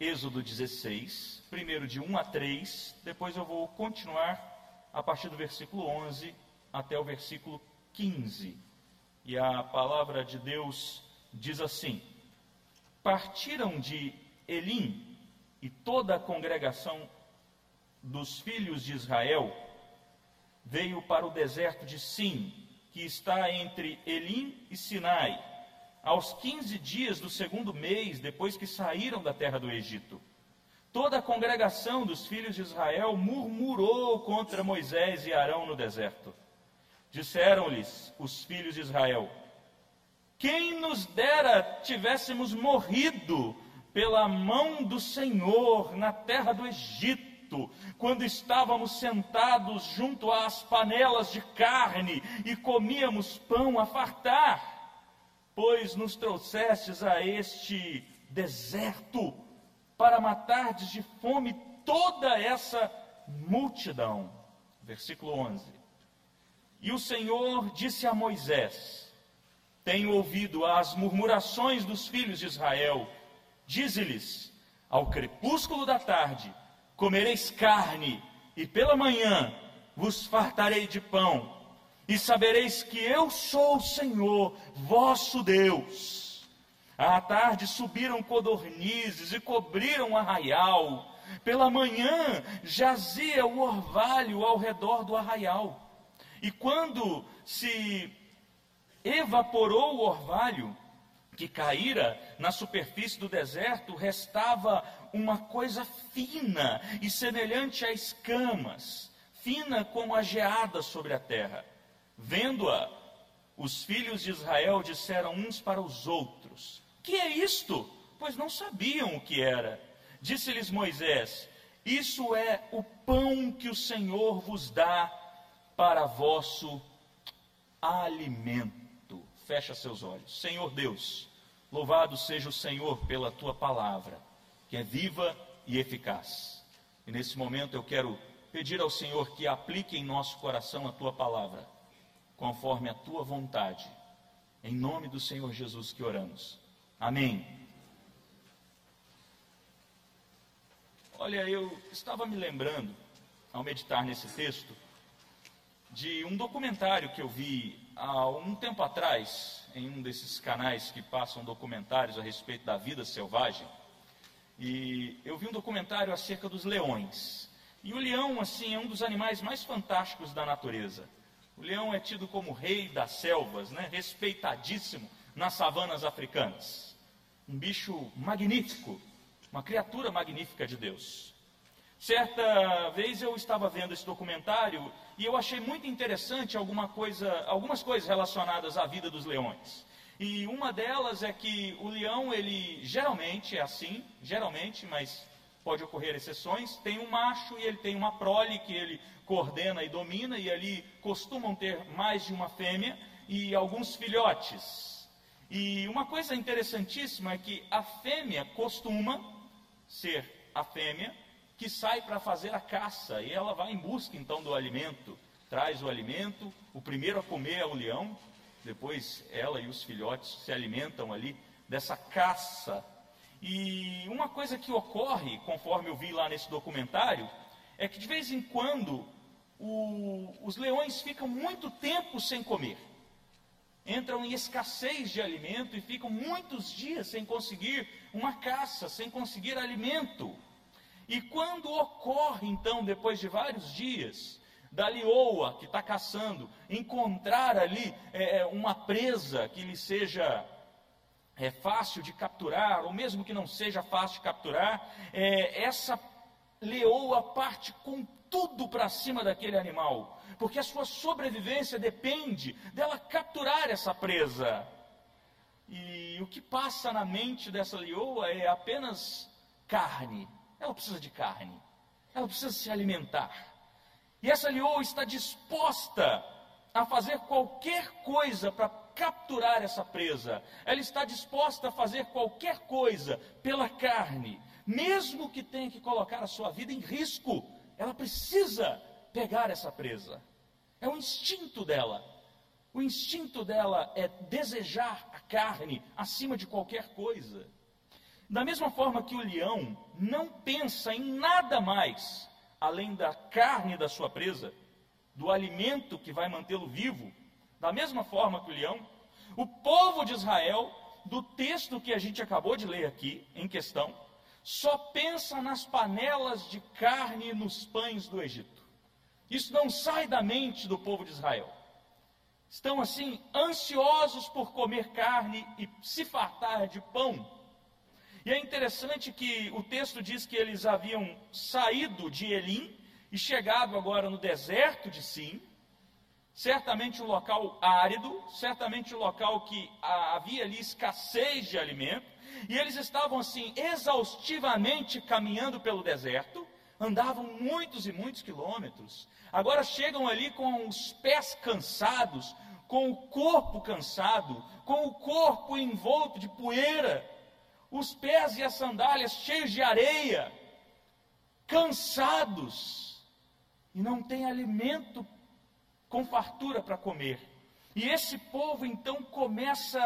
Êxodo 16, primeiro de 1 a 3, depois eu vou continuar a partir do versículo 11 até o versículo 15. E a palavra de Deus diz assim: Partiram de Elim e toda a congregação dos filhos de Israel veio para o deserto de Sim, que está entre Elim e Sinai, aos 15 dias do segundo mês depois que saíram da terra do Egito. Toda a congregação dos filhos de Israel murmurou contra Moisés e Arão no deserto. Disseram-lhes os filhos de Israel: Quem nos dera tivéssemos morrido pela mão do Senhor na terra do Egito, quando estávamos sentados junto às panelas de carne e comíamos pão a fartar pois nos trouxestes a este deserto para matardes de fome toda essa multidão. Versículo 11. E o Senhor disse a Moisés: Tenho ouvido as murmurações dos filhos de Israel. Dize-lhes: Ao crepúsculo da tarde comereis carne, e pela manhã vos fartarei de pão e sabereis que eu sou o Senhor, vosso Deus. À tarde subiram codornizes e cobriram o arraial. Pela manhã jazia o orvalho ao redor do arraial. E quando se evaporou o orvalho que caíra na superfície do deserto, restava uma coisa fina e semelhante a escamas, fina como a geada sobre a terra. Vendo-a, os filhos de Israel disseram uns para os outros: Que é isto? Pois não sabiam o que era. Disse-lhes Moisés: Isso é o pão que o Senhor vos dá para vosso alimento. Fecha seus olhos. Senhor Deus, louvado seja o Senhor pela tua palavra, que é viva e eficaz. E nesse momento eu quero pedir ao Senhor que aplique em nosso coração a tua palavra conforme a tua vontade. Em nome do Senhor Jesus que oramos. Amém. Olha, eu estava me lembrando, ao meditar nesse texto, de um documentário que eu vi há um tempo atrás, em um desses canais que passam documentários a respeito da vida selvagem. E eu vi um documentário acerca dos leões. E o leão, assim, é um dos animais mais fantásticos da natureza. O leão é tido como rei das selvas, né? respeitadíssimo nas savanas africanas. Um bicho magnífico, uma criatura magnífica de Deus. Certa vez eu estava vendo esse documentário e eu achei muito interessante alguma coisa, algumas coisas relacionadas à vida dos leões. E uma delas é que o leão, ele geralmente é assim, geralmente, mas pode ocorrer exceções, tem um macho e ele tem uma prole que ele coordena e domina, e ali costumam ter mais de uma fêmea e alguns filhotes. E uma coisa interessantíssima é que a fêmea costuma ser a fêmea que sai para fazer a caça, e ela vai em busca então do alimento, traz o alimento, o primeiro a comer é o leão, depois ela e os filhotes se alimentam ali dessa caça. E uma coisa que ocorre, conforme eu vi lá nesse documentário, é que de vez em quando o, os leões ficam muito tempo sem comer. Entram em escassez de alimento e ficam muitos dias sem conseguir uma caça, sem conseguir alimento. E quando ocorre, então, depois de vários dias, da leoa que está caçando, encontrar ali é, é, uma presa que lhe seja é, fácil de capturar, ou mesmo que não seja fácil de capturar, é, essa leoa parte com tudo para cima daquele animal, porque a sua sobrevivência depende dela capturar essa presa. E o que passa na mente dessa leoa é apenas carne. Ela precisa de carne. Ela precisa se alimentar. E essa leoa está disposta a fazer qualquer coisa para capturar essa presa. Ela está disposta a fazer qualquer coisa pela carne, mesmo que tenha que colocar a sua vida em risco ela precisa pegar essa presa. É o instinto dela. O instinto dela é desejar a carne acima de qualquer coisa. Da mesma forma que o leão não pensa em nada mais além da carne da sua presa, do alimento que vai mantê-lo vivo, da mesma forma que o leão, o povo de Israel, do texto que a gente acabou de ler aqui em questão, só pensa nas panelas de carne e nos pães do Egito. Isso não sai da mente do povo de Israel. Estão assim ansiosos por comer carne e se fartar de pão. E é interessante que o texto diz que eles haviam saído de Elim e chegado agora no deserto de Sim, certamente um local árido, certamente um local que havia ali escassez de alimento, e eles estavam assim exaustivamente caminhando pelo deserto, andavam muitos e muitos quilômetros. Agora chegam ali com os pés cansados, com o corpo cansado, com o corpo envolto de poeira, os pés e as sandálias cheios de areia, cansados, e não tem alimento com fartura para comer. E esse povo então começa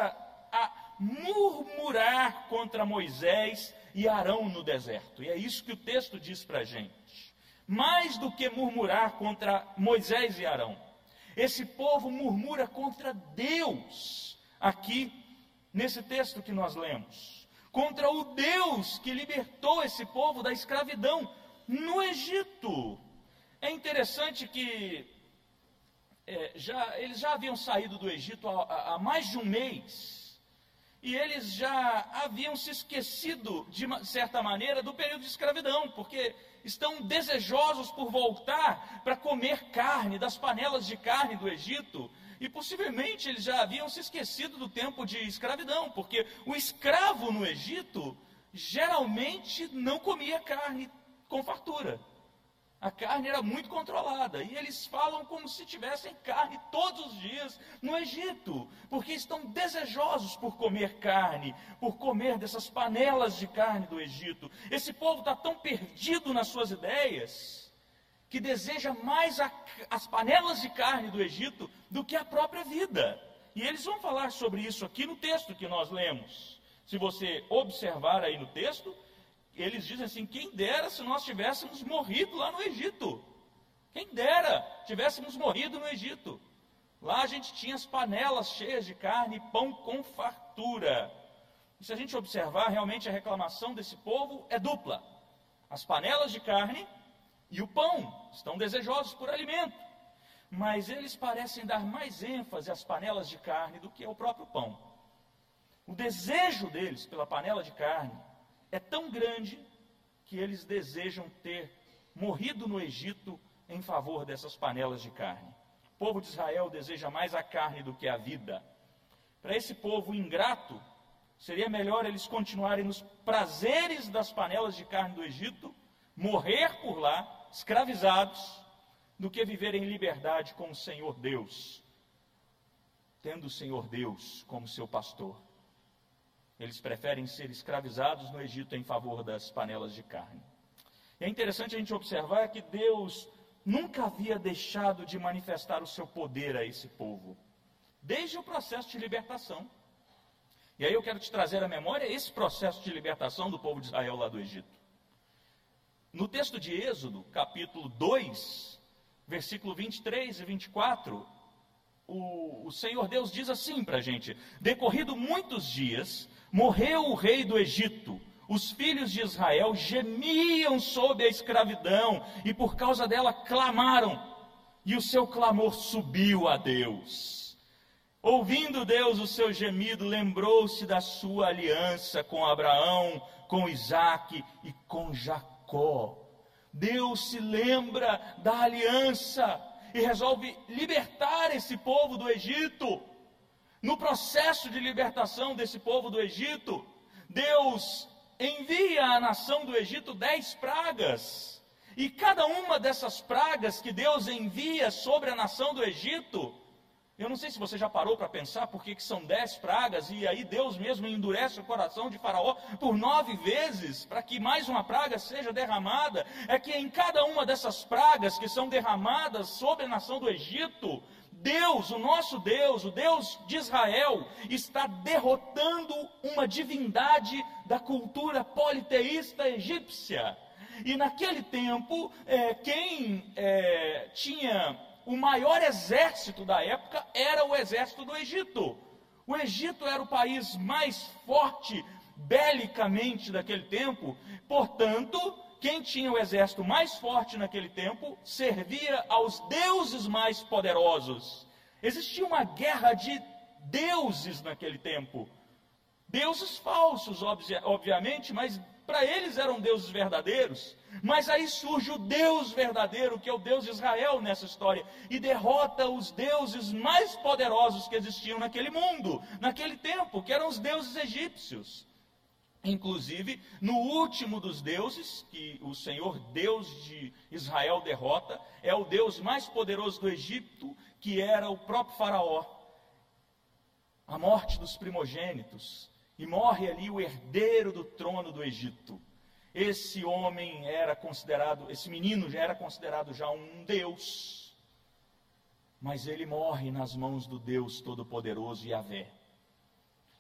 a murmurar contra Moisés e Arão no deserto. E é isso que o texto diz para a gente. Mais do que murmurar contra Moisés e Arão, esse povo murmura contra Deus, aqui nesse texto que nós lemos, contra o Deus que libertou esse povo da escravidão no Egito. É interessante que é, já, eles já haviam saído do Egito há, há mais de um mês e eles já haviam se esquecido, de certa maneira, do período de escravidão, porque estão desejosos por voltar para comer carne, das panelas de carne do Egito, e possivelmente eles já haviam se esquecido do tempo de escravidão, porque o escravo no Egito geralmente não comia carne com fartura. A carne era muito controlada e eles falam como se tivessem carne todos os dias no Egito, porque estão desejosos por comer carne, por comer dessas panelas de carne do Egito. Esse povo está tão perdido nas suas ideias que deseja mais a, as panelas de carne do Egito do que a própria vida. E eles vão falar sobre isso aqui no texto que nós lemos. Se você observar aí no texto, eles dizem assim: quem dera se nós tivéssemos morrido lá no Egito. Quem dera tivéssemos morrido no Egito. Lá a gente tinha as panelas cheias de carne e pão com fartura. E se a gente observar, realmente a reclamação desse povo é dupla: as panelas de carne e o pão. Estão desejosos por alimento. Mas eles parecem dar mais ênfase às panelas de carne do que ao próprio pão. O desejo deles pela panela de carne é tão grande que eles desejam ter morrido no Egito em favor dessas panelas de carne. O povo de Israel deseja mais a carne do que a vida. Para esse povo ingrato, seria melhor eles continuarem nos prazeres das panelas de carne do Egito, morrer por lá, escravizados, do que viver em liberdade com o Senhor Deus, tendo o Senhor Deus como seu pastor. Eles preferem ser escravizados no Egito em favor das panelas de carne. E é interessante a gente observar que Deus nunca havia deixado de manifestar o seu poder a esse povo, desde o processo de libertação. E aí eu quero te trazer à memória esse processo de libertação do povo de Israel lá do Egito. No texto de Êxodo, capítulo 2, versículo 23 e 24, o, o Senhor Deus diz assim para a gente: Decorrido muitos dias, Morreu o rei do Egito. Os filhos de Israel gemiam sob a escravidão e por causa dela clamaram. E o seu clamor subiu a Deus. Ouvindo Deus o seu gemido, lembrou-se da sua aliança com Abraão, com Isaac e com Jacó. Deus se lembra da aliança e resolve libertar esse povo do Egito. No processo de libertação desse povo do Egito, Deus envia à nação do Egito dez pragas. E cada uma dessas pragas que Deus envia sobre a nação do Egito, eu não sei se você já parou para pensar por que são dez pragas, e aí Deus mesmo endurece o coração de Faraó por nove vezes, para que mais uma praga seja derramada. É que em cada uma dessas pragas que são derramadas sobre a nação do Egito, Deus, o nosso Deus, o Deus de Israel, está derrotando uma divindade da cultura politeísta egípcia. E naquele tempo, é, quem é, tinha o maior exército da época era o exército do Egito. O Egito era o país mais forte belicamente daquele tempo, portanto, quem tinha o exército mais forte naquele tempo servia aos deuses mais poderosos. Existia uma guerra de deuses naquele tempo. Deuses falsos, obviamente, mas para eles eram deuses verdadeiros. Mas aí surge o Deus verdadeiro, que é o Deus de Israel nessa história, e derrota os deuses mais poderosos que existiam naquele mundo, naquele tempo, que eram os deuses egípcios. Inclusive, no último dos deuses, que o Senhor Deus de Israel derrota, é o Deus mais poderoso do Egito, que era o próprio Faraó. A morte dos primogênitos, e morre ali o herdeiro do trono do Egito. Esse homem era considerado, esse menino já era considerado já um deus, mas ele morre nas mãos do Deus Todo-Poderoso Yahvé.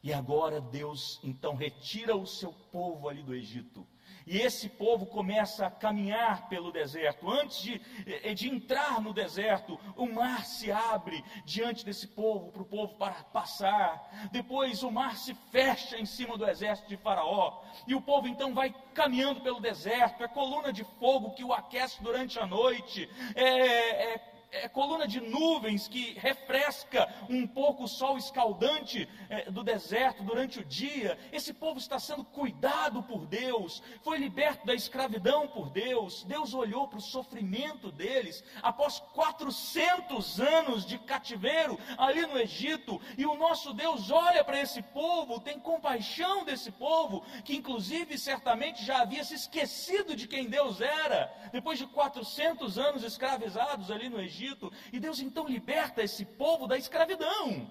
E agora Deus então retira o seu povo ali do Egito. E esse povo começa a caminhar pelo deserto. Antes de, eh, de entrar no deserto, o mar se abre diante desse povo, para o povo para passar. Depois o mar se fecha em cima do exército de Faraó. E o povo então vai caminhando pelo deserto. É coluna de fogo que o aquece durante a noite. É, é é, coluna de nuvens que refresca um pouco o sol escaldante é, do deserto durante o dia. Esse povo está sendo cuidado por Deus, foi liberto da escravidão por Deus. Deus olhou para o sofrimento deles após 400 anos de cativeiro ali no Egito. E o nosso Deus olha para esse povo, tem compaixão desse povo, que inclusive certamente já havia se esquecido de quem Deus era, depois de 400 anos escravizados ali no Egito. Egito. E Deus então liberta esse povo da escravidão.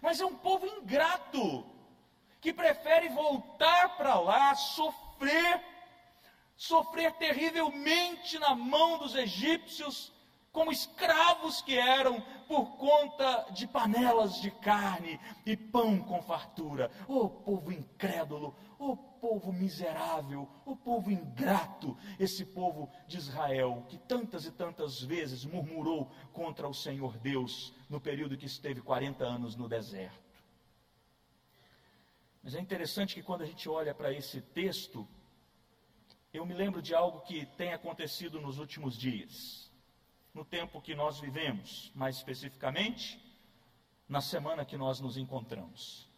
Mas é um povo ingrato, que prefere voltar para lá, sofrer, sofrer terrivelmente na mão dos egípcios, como escravos que eram, por conta de panelas de carne e pão com fartura. Oh povo incrédulo, oh povo miserável, o povo ingrato, esse povo de Israel, que tantas e tantas vezes murmurou contra o Senhor Deus no período que esteve 40 anos no deserto. Mas é interessante que quando a gente olha para esse texto, eu me lembro de algo que tem acontecido nos últimos dias, no tempo que nós vivemos, mais especificamente, na semana que nós nos encontramos.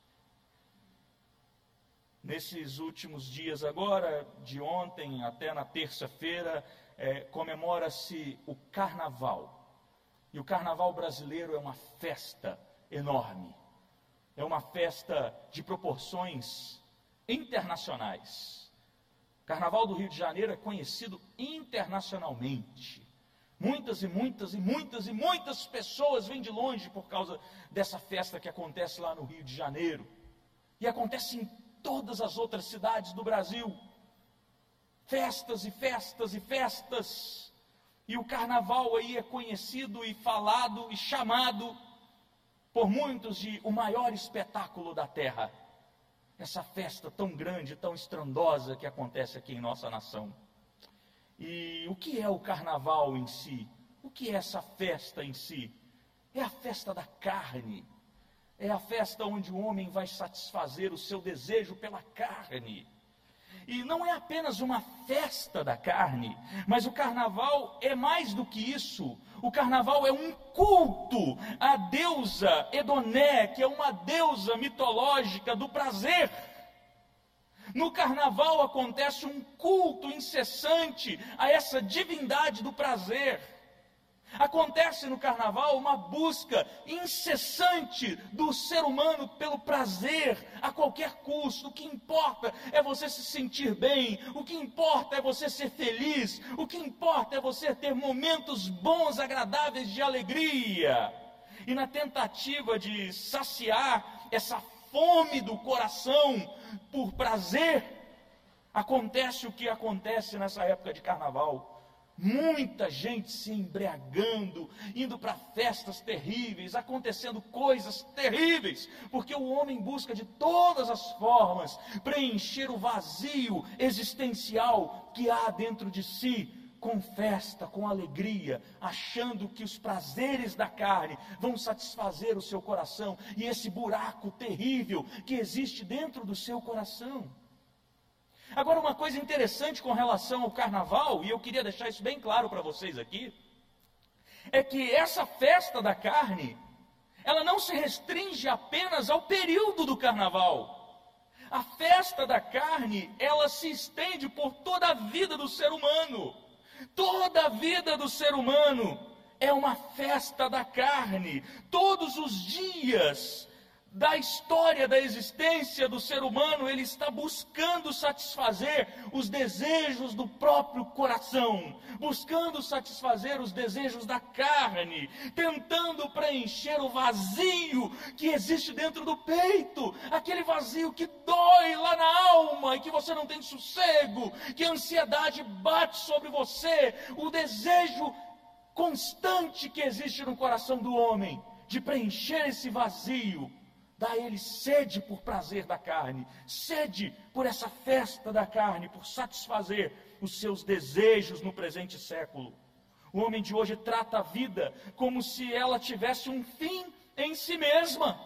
Nesses últimos dias, agora, de ontem até na terça-feira, é, comemora-se o Carnaval. E o Carnaval brasileiro é uma festa enorme. É uma festa de proporções internacionais. O Carnaval do Rio de Janeiro é conhecido internacionalmente. Muitas e muitas e muitas e muitas pessoas vêm de longe por causa dessa festa que acontece lá no Rio de Janeiro. E acontece em todas as outras cidades do Brasil. Festas e festas e festas. E o carnaval aí é conhecido e falado e chamado por muitos de o maior espetáculo da terra. Essa festa tão grande, tão estrondosa que acontece aqui em nossa nação. E o que é o carnaval em si? O que é essa festa em si? É a festa da carne, é a festa onde o homem vai satisfazer o seu desejo pela carne. E não é apenas uma festa da carne, mas o carnaval é mais do que isso. O carnaval é um culto à deusa Edoné, que é uma deusa mitológica do prazer. No carnaval acontece um culto incessante a essa divindade do prazer. Acontece no carnaval uma busca incessante do ser humano pelo prazer a qualquer custo. O que importa é você se sentir bem, o que importa é você ser feliz, o que importa é você ter momentos bons, agradáveis de alegria. E na tentativa de saciar essa fome do coração por prazer, acontece o que acontece nessa época de carnaval. Muita gente se embriagando, indo para festas terríveis, acontecendo coisas terríveis, porque o homem busca de todas as formas preencher o vazio existencial que há dentro de si, com festa, com alegria, achando que os prazeres da carne vão satisfazer o seu coração e esse buraco terrível que existe dentro do seu coração. Agora, uma coisa interessante com relação ao carnaval, e eu queria deixar isso bem claro para vocês aqui, é que essa festa da carne, ela não se restringe apenas ao período do carnaval. A festa da carne, ela se estende por toda a vida do ser humano. Toda a vida do ser humano é uma festa da carne. Todos os dias da história da existência do ser humano, ele está buscando satisfazer os desejos do próprio coração, buscando satisfazer os desejos da carne, tentando preencher o vazio que existe dentro do peito, aquele vazio que dói lá na alma e que você não tem sossego, que a ansiedade bate sobre você, o desejo constante que existe no coração do homem de preencher esse vazio dá a ele sede por prazer da carne, sede por essa festa da carne, por satisfazer os seus desejos no presente século. O homem de hoje trata a vida como se ela tivesse um fim em si mesma,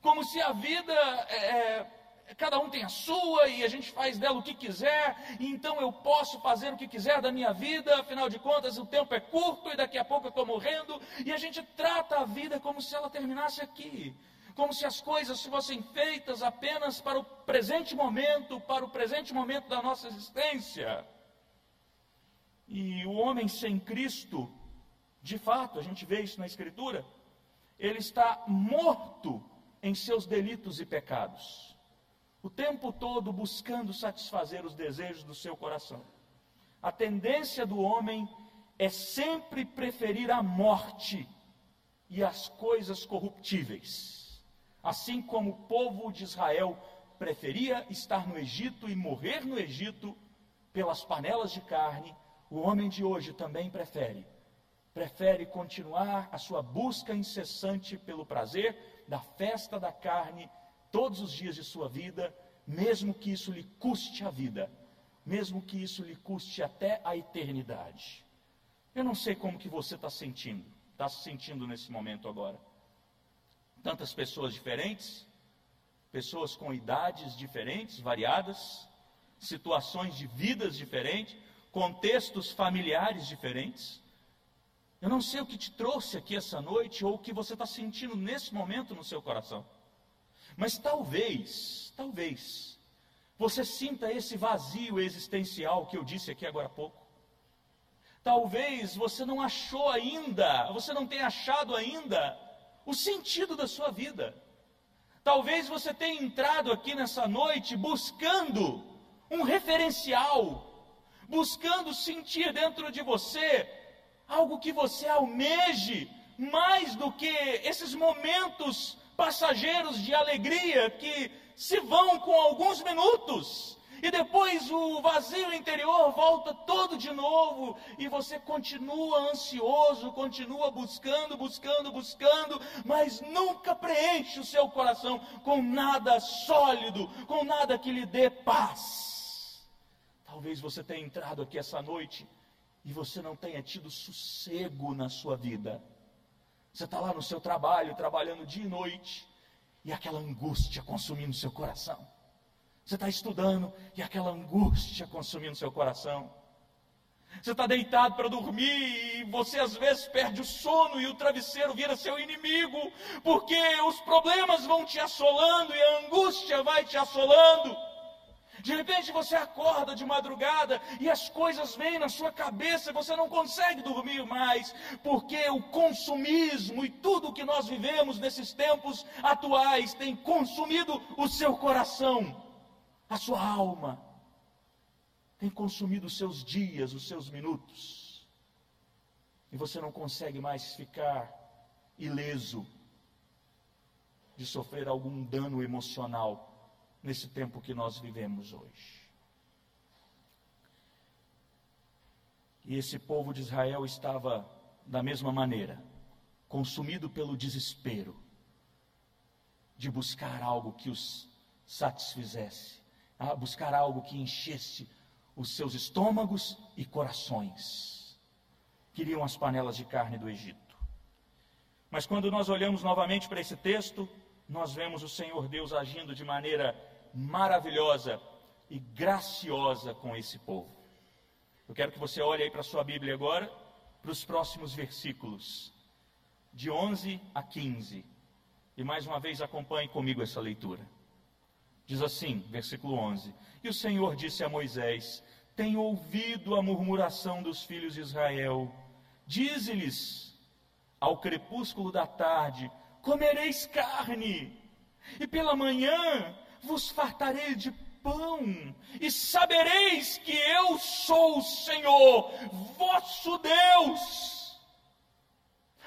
como se a vida é, é, cada um tem a sua e a gente faz dela o que quiser, e então eu posso fazer o que quiser da minha vida, afinal de contas o tempo é curto e daqui a pouco eu estou morrendo, e a gente trata a vida como se ela terminasse aqui como se as coisas fossem feitas apenas para o presente momento, para o presente momento da nossa existência. E o homem sem Cristo, de fato, a gente vê isso na Escritura, ele está morto em seus delitos e pecados, o tempo todo buscando satisfazer os desejos do seu coração. A tendência do homem é sempre preferir a morte e as coisas corruptíveis assim como o povo de Israel preferia estar no Egito e morrer no Egito pelas panelas de carne, o homem de hoje também prefere. Prefere continuar a sua busca incessante pelo prazer da festa da carne todos os dias de sua vida, mesmo que isso lhe custe a vida, mesmo que isso lhe custe até a eternidade. Eu não sei como que você está sentindo, está se sentindo nesse momento agora tantas pessoas diferentes, pessoas com idades diferentes, variadas, situações de vidas diferentes, contextos familiares diferentes. Eu não sei o que te trouxe aqui essa noite ou o que você está sentindo nesse momento no seu coração, mas talvez, talvez, você sinta esse vazio existencial que eu disse aqui agora há pouco. Talvez você não achou ainda, você não tenha achado ainda o sentido da sua vida. Talvez você tenha entrado aqui nessa noite buscando um referencial, buscando sentir dentro de você algo que você almeje mais do que esses momentos passageiros de alegria que se vão com alguns minutos e depois o vazio interior volta todo de novo, e você continua ansioso, continua buscando, buscando, buscando, mas nunca preenche o seu coração com nada sólido, com nada que lhe dê paz. Talvez você tenha entrado aqui essa noite e você não tenha tido sossego na sua vida. Você está lá no seu trabalho, trabalhando dia e noite, e aquela angústia consumindo seu coração. Você está estudando e aquela angústia consumindo seu coração. Você está deitado para dormir e você às vezes perde o sono e o travesseiro vira seu inimigo, porque os problemas vão te assolando e a angústia vai te assolando. De repente você acorda de madrugada e as coisas vêm na sua cabeça e você não consegue dormir mais, porque o consumismo e tudo que nós vivemos nesses tempos atuais tem consumido o seu coração a sua alma tem consumido os seus dias, os seus minutos, e você não consegue mais ficar ileso de sofrer algum dano emocional nesse tempo que nós vivemos hoje. E esse povo de Israel estava da mesma maneira, consumido pelo desespero de buscar algo que os satisfizesse, a buscar algo que enchesse os seus estômagos e corações. Queriam as panelas de carne do Egito. Mas quando nós olhamos novamente para esse texto, nós vemos o Senhor Deus agindo de maneira maravilhosa e graciosa com esse povo. Eu quero que você olhe aí para a sua Bíblia agora, para os próximos versículos, de 11 a 15. E mais uma vez acompanhe comigo essa leitura. Diz assim, versículo 11: E o Senhor disse a Moisés: Tenho ouvido a murmuração dos filhos de Israel. Dize-lhes: Ao crepúsculo da tarde comereis carne, e pela manhã vos fartarei de pão, e sabereis que eu sou o Senhor, vosso Deus.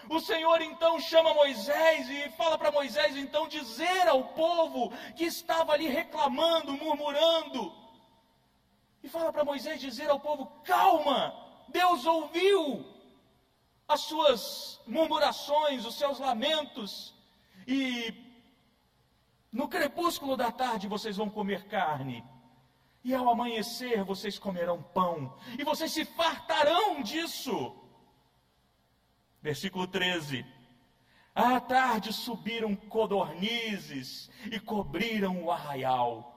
O Senhor então chama Moisés e fala para Moisés então dizer ao povo que estava ali reclamando, murmurando. E fala para Moisés dizer ao povo: calma, Deus ouviu as suas murmurações, os seus lamentos, e no crepúsculo da tarde vocês vão comer carne. E ao amanhecer vocês comerão pão, e vocês se fartarão disso. Versículo 13. À tarde subiram codornizes e cobriram o arraial.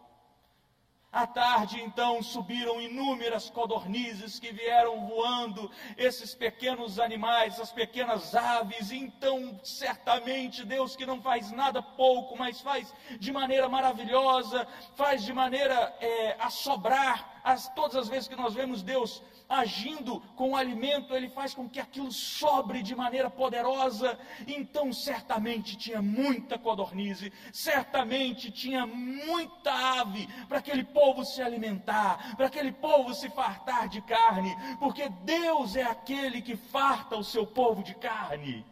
À tarde, então, subiram inúmeras codornizes que vieram voando, esses pequenos animais, essas pequenas aves. Então, certamente, Deus que não faz nada pouco, mas faz de maneira maravilhosa, faz de maneira é, a sobrar. As, todas as vezes que nós vemos Deus agindo com o alimento, ele faz com que aquilo sobre de maneira poderosa. Então, certamente tinha muita codornize, certamente tinha muita ave para aquele povo se alimentar, para aquele povo se fartar de carne, porque Deus é aquele que farta o seu povo de carne.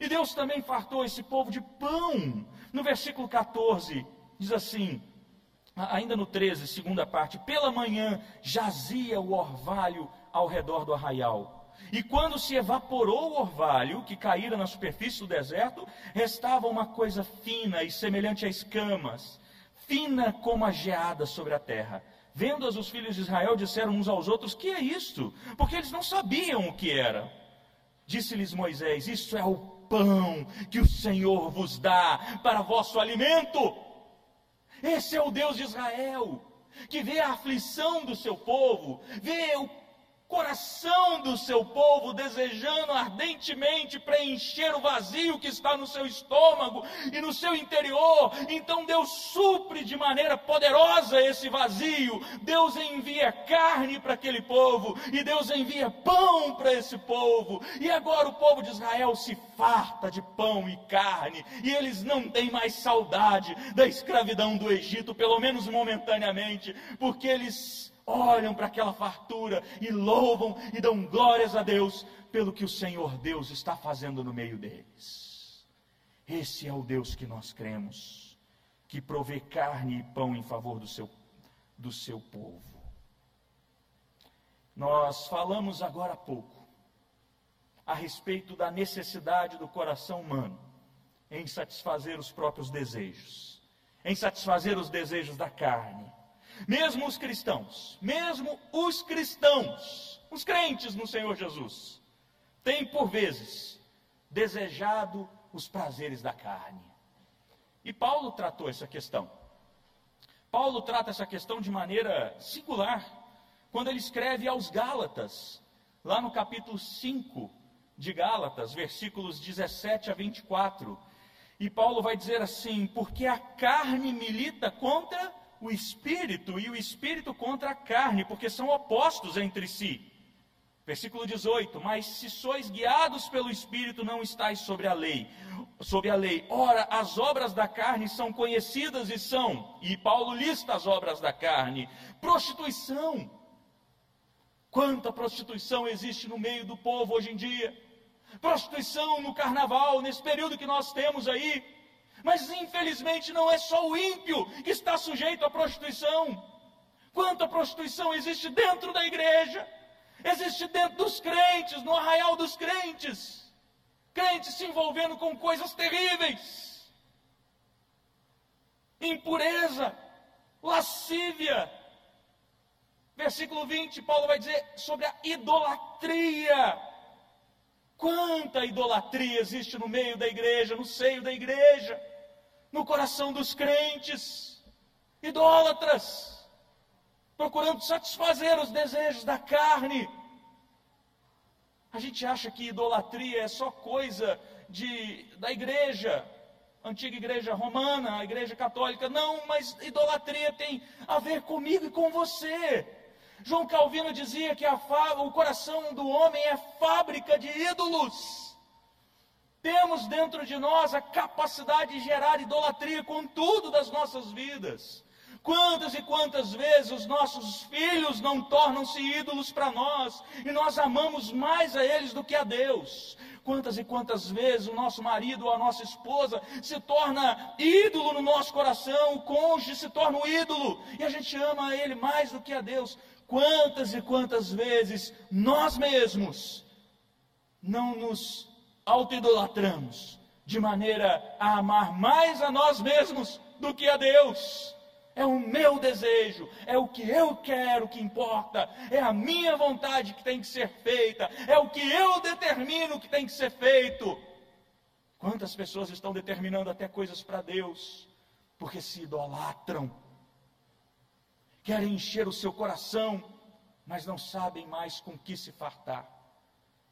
E Deus também fartou esse povo de pão. No versículo 14, diz assim: ainda no 13, segunda parte, pela manhã jazia o orvalho ao redor do arraial. E quando se evaporou o orvalho que caíra na superfície do deserto, restava uma coisa fina e semelhante a escamas, fina como a geada sobre a terra. Vendo-as os filhos de Israel, disseram uns aos outros: Que é isto? Porque eles não sabiam o que era. Disse-lhes Moisés: Isso é o pão que o Senhor vos dá para vosso alimento. Esse é o Deus de Israel, que vê a aflição do seu povo, vê o coração do seu povo desejando ardentemente preencher o vazio que está no seu estômago e no seu interior. Então Deus supre de maneira poderosa esse vazio. Deus envia carne para aquele povo e Deus envia pão para esse povo. E agora o povo de Israel se farta de pão e carne e eles não têm mais saudade da escravidão do Egito, pelo menos momentaneamente, porque eles olham para aquela fartura e louvam e dão glórias a Deus pelo que o Senhor Deus está fazendo no meio deles. Esse é o Deus que nós cremos, que provê carne e pão em favor do seu, do seu povo. Nós falamos agora há pouco a respeito da necessidade do coração humano em satisfazer os próprios desejos, em satisfazer os desejos da carne mesmo os cristãos, mesmo os cristãos, os crentes no Senhor Jesus, têm por vezes desejado os prazeres da carne. E Paulo tratou essa questão. Paulo trata essa questão de maneira singular, quando ele escreve aos Gálatas, lá no capítulo 5 de Gálatas, versículos 17 a 24. E Paulo vai dizer assim: Porque a carne milita contra o espírito e o espírito contra a carne, porque são opostos entre si. Versículo 18: Mas se sois guiados pelo espírito, não estáis sobre a lei. Sobre a lei. Ora, as obras da carne são conhecidas e são, e Paulo lista as obras da carne: prostituição. Quanta prostituição existe no meio do povo hoje em dia? Prostituição no carnaval, nesse período que nós temos aí, mas infelizmente não é só o ímpio que está sujeito à prostituição. Quanta prostituição existe dentro da igreja? existe dentro dos crentes, no arraial dos crentes. Crentes se envolvendo com coisas terríveis. Impureza, lascívia. Versículo 20, Paulo vai dizer sobre a idolatria. Quanta idolatria existe no meio da igreja, no seio da igreja, no coração dos crentes, idólatras, procurando satisfazer os desejos da carne. A gente acha que idolatria é só coisa de, da igreja, antiga igreja romana, a igreja católica. Não, mas idolatria tem a ver comigo e com você. João Calvino dizia que o coração do homem é fábrica de ídolos. Temos dentro de nós a capacidade de gerar idolatria com tudo das nossas vidas. Quantas e quantas vezes os nossos filhos não tornam-se ídolos para nós e nós amamos mais a eles do que a Deus? Quantas e quantas vezes o nosso marido ou a nossa esposa se torna ídolo no nosso coração, o cônjuge se torna um ídolo e a gente ama a ele mais do que a Deus? Quantas e quantas vezes nós mesmos não nos autoidolatramos de maneira a amar mais a nós mesmos do que a Deus? É o meu desejo, é o que eu quero que importa, é a minha vontade que tem que ser feita, é o que eu determino que tem que ser feito. Quantas pessoas estão determinando até coisas para Deus, porque se idolatram querem encher o seu coração, mas não sabem mais com que se fartar,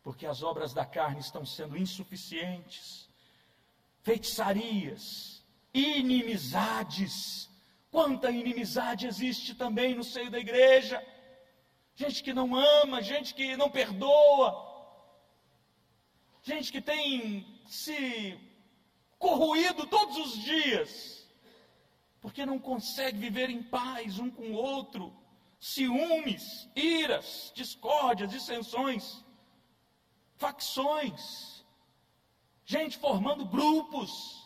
porque as obras da carne estão sendo insuficientes. Feitiçarias, inimizades, quanta inimizade existe também no seio da igreja. Gente que não ama, gente que não perdoa, gente que tem se corroído todos os dias. Porque não consegue viver em paz um com o outro, ciúmes, iras, discórdias, dissensões, facções, gente formando grupos.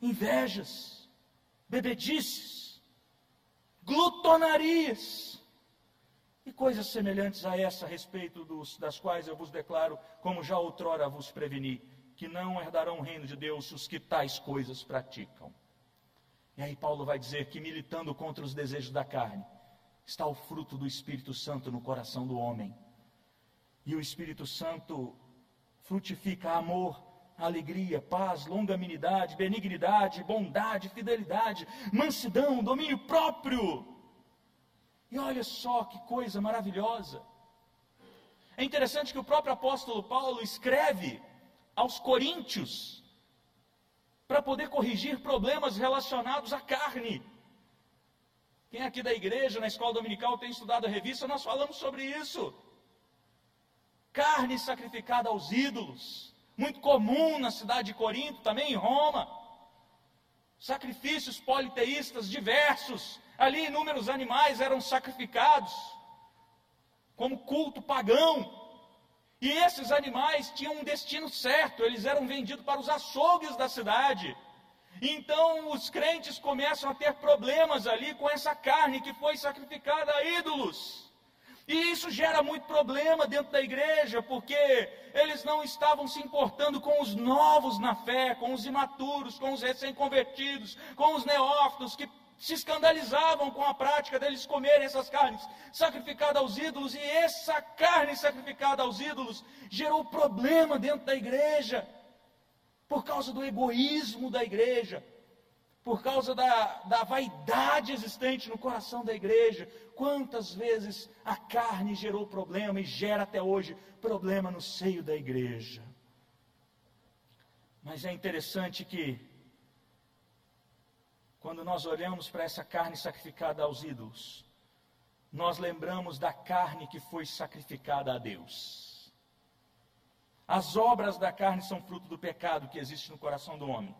Invejas, bebedices, glutonarias e coisas semelhantes a essa a respeito dos, das quais eu vos declaro, como já outrora vos preveni que não herdarão o reino de Deus os que tais coisas praticam. E aí Paulo vai dizer que militando contra os desejos da carne, está o fruto do Espírito Santo no coração do homem. E o Espírito Santo frutifica amor, alegria, paz, longanimidade, benignidade, bondade, fidelidade, mansidão, domínio próprio. E olha só que coisa maravilhosa. É interessante que o próprio apóstolo Paulo escreve aos coríntios para poder corrigir problemas relacionados à carne. Quem aqui da igreja, na escola dominical, tem estudado a revista, nós falamos sobre isso. Carne sacrificada aos ídolos, muito comum na cidade de Corinto, também em Roma. Sacrifícios politeístas diversos, ali inúmeros animais eram sacrificados, como culto pagão. E esses animais tinham um destino certo, eles eram vendidos para os açougues da cidade. Então os crentes começam a ter problemas ali com essa carne que foi sacrificada a ídolos. E isso gera muito problema dentro da igreja, porque eles não estavam se importando com os novos na fé, com os imaturos, com os recém-convertidos, com os neófitos que se escandalizavam com a prática deles comerem essas carnes sacrificadas aos ídolos, e essa carne sacrificada aos ídolos gerou problema dentro da igreja, por causa do egoísmo da igreja, por causa da, da vaidade existente no coração da igreja. Quantas vezes a carne gerou problema e gera até hoje problema no seio da igreja. Mas é interessante que quando nós olhamos para essa carne sacrificada aos ídolos, nós lembramos da carne que foi sacrificada a Deus. As obras da carne são fruto do pecado que existe no coração do homem.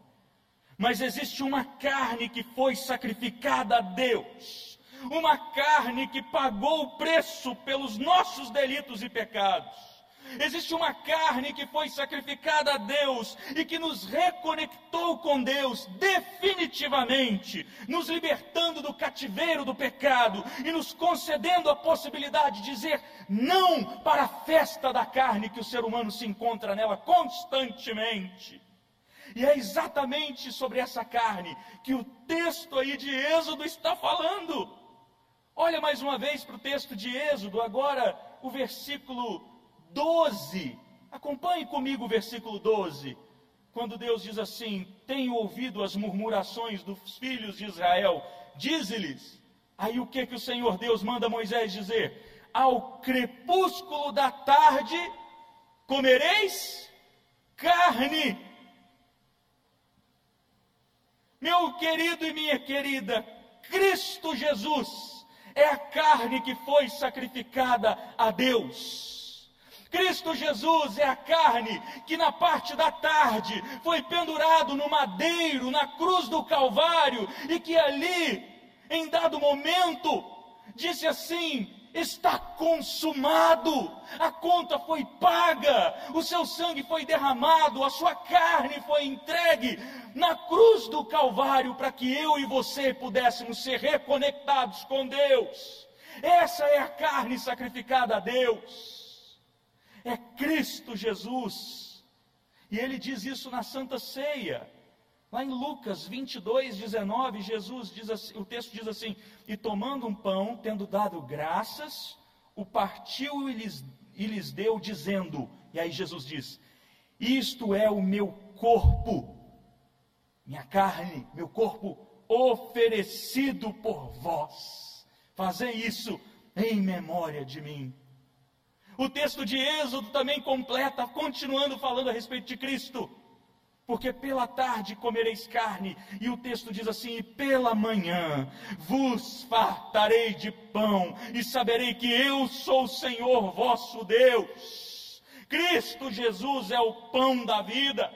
Mas existe uma carne que foi sacrificada a Deus. Uma carne que pagou o preço pelos nossos delitos e pecados. Existe uma carne que foi sacrificada a Deus e que nos reconectou com Deus definitivamente, nos libertando do cativeiro do pecado e nos concedendo a possibilidade de dizer não para a festa da carne que o ser humano se encontra nela constantemente. E é exatamente sobre essa carne que o texto aí de Êxodo está falando. Olha mais uma vez para o texto de Êxodo, agora o versículo 12. Acompanhe comigo o versículo 12. Quando Deus diz assim: Tenho ouvido as murmurações dos filhos de Israel, dize-lhes. Aí o que que o Senhor Deus manda Moisés dizer? Ao crepúsculo da tarde comereis carne. Meu querido e minha querida, Cristo Jesus é a carne que foi sacrificada a Deus. Cristo Jesus é a carne que na parte da tarde foi pendurado no madeiro, na cruz do Calvário, e que ali, em dado momento, disse assim: está consumado, a conta foi paga, o seu sangue foi derramado, a sua carne foi entregue na cruz do Calvário para que eu e você pudéssemos ser reconectados com Deus. Essa é a carne sacrificada a Deus é Cristo Jesus. E ele diz isso na Santa Ceia. Lá em Lucas 22, 19, Jesus diz assim, o texto diz assim: E tomando um pão, tendo dado graças, o partiu e lhes, e lhes deu, dizendo, e aí Jesus diz: Isto é o meu corpo, minha carne, meu corpo oferecido por vós. Fazei isso em memória de mim. O texto de Êxodo também completa, continuando falando a respeito de Cristo. Porque pela tarde comereis carne, e o texto diz assim: e pela manhã vos fartarei de pão, e saberei que eu sou o Senhor vosso Deus. Cristo Jesus é o pão da vida,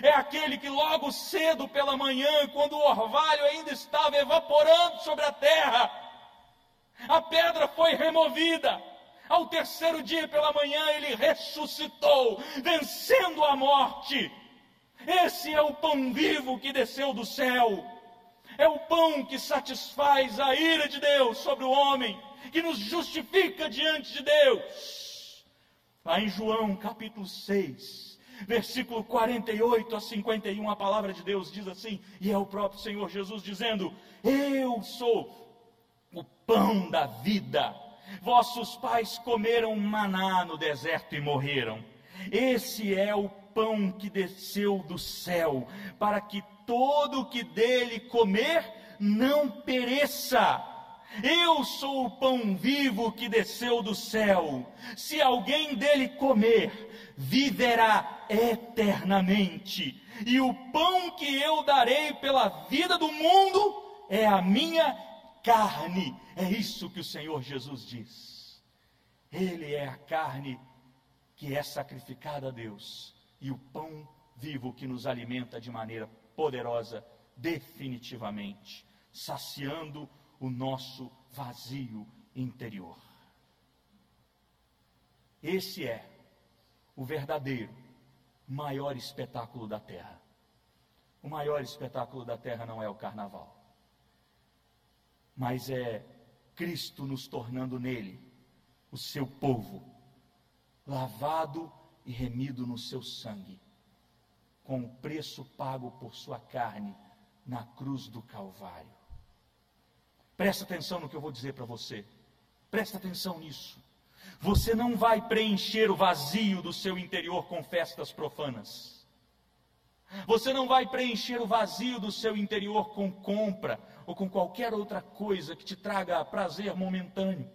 é aquele que logo cedo pela manhã, quando o orvalho ainda estava evaporando sobre a terra, a pedra foi removida, ao terceiro dia pela manhã ele ressuscitou, vencendo a morte. Esse é o pão vivo que desceu do céu. É o pão que satisfaz a ira de Deus sobre o homem, que nos justifica diante de Deus. Lá em João capítulo 6, versículo 48 a 51, a palavra de Deus diz assim, e é o próprio Senhor Jesus dizendo: Eu sou o pão da vida. Vossos pais comeram maná no deserto e morreram. Esse é o pão que desceu do céu, para que todo o que dele comer não pereça. Eu sou o pão vivo que desceu do céu. Se alguém dele comer, viverá eternamente. E o pão que eu darei pela vida do mundo é a minha carne. É isso que o Senhor Jesus diz. Ele é a carne que é sacrificada a Deus e o pão vivo que nos alimenta de maneira poderosa, definitivamente, saciando o nosso vazio interior. Esse é o verdadeiro maior espetáculo da terra. O maior espetáculo da terra não é o carnaval mas é Cristo nos tornando nele o seu povo, lavado e remido no seu sangue, com o preço pago por sua carne na cruz do Calvário. Presta atenção no que eu vou dizer para você. Presta atenção nisso. Você não vai preencher o vazio do seu interior com festas profanas. Você não vai preencher o vazio do seu interior com compra ou com qualquer outra coisa que te traga prazer momentâneo.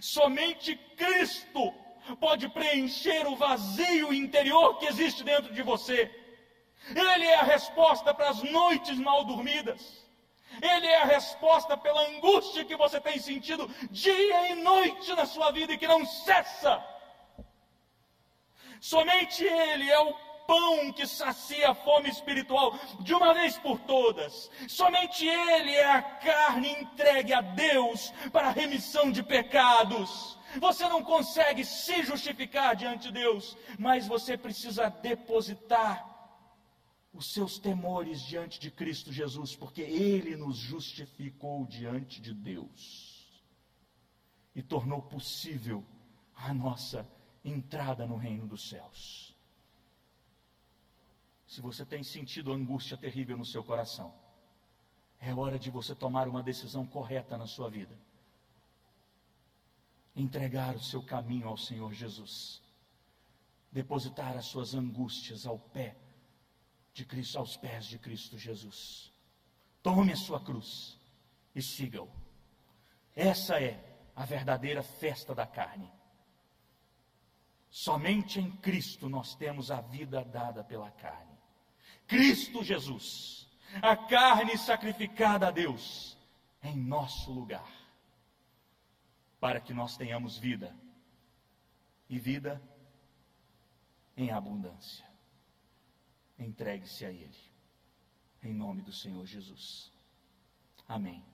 Somente Cristo pode preencher o vazio interior que existe dentro de você. Ele é a resposta para as noites mal dormidas. Ele é a resposta pela angústia que você tem sentido dia e noite na sua vida e que não cessa. Somente Ele é o pão que sacia a fome espiritual de uma vez por todas. Somente Ele é a carne entregue a Deus para a remissão de pecados. Você não consegue se justificar diante de Deus, mas você precisa depositar os seus temores diante de Cristo Jesus, porque Ele nos justificou diante de Deus e tornou possível a nossa entrada no reino dos céus. Se você tem sentido angústia terrível no seu coração, é hora de você tomar uma decisão correta na sua vida. Entregar o seu caminho ao Senhor Jesus. Depositar as suas angústias ao pé de Cristo, aos pés de Cristo Jesus. Tome a sua cruz e siga-o. Essa é a verdadeira festa da carne. Somente em Cristo nós temos a vida dada pela carne. Cristo Jesus, a carne sacrificada a Deus em nosso lugar, para que nós tenhamos vida e vida em abundância. Entregue-se a Ele, em nome do Senhor Jesus. Amém.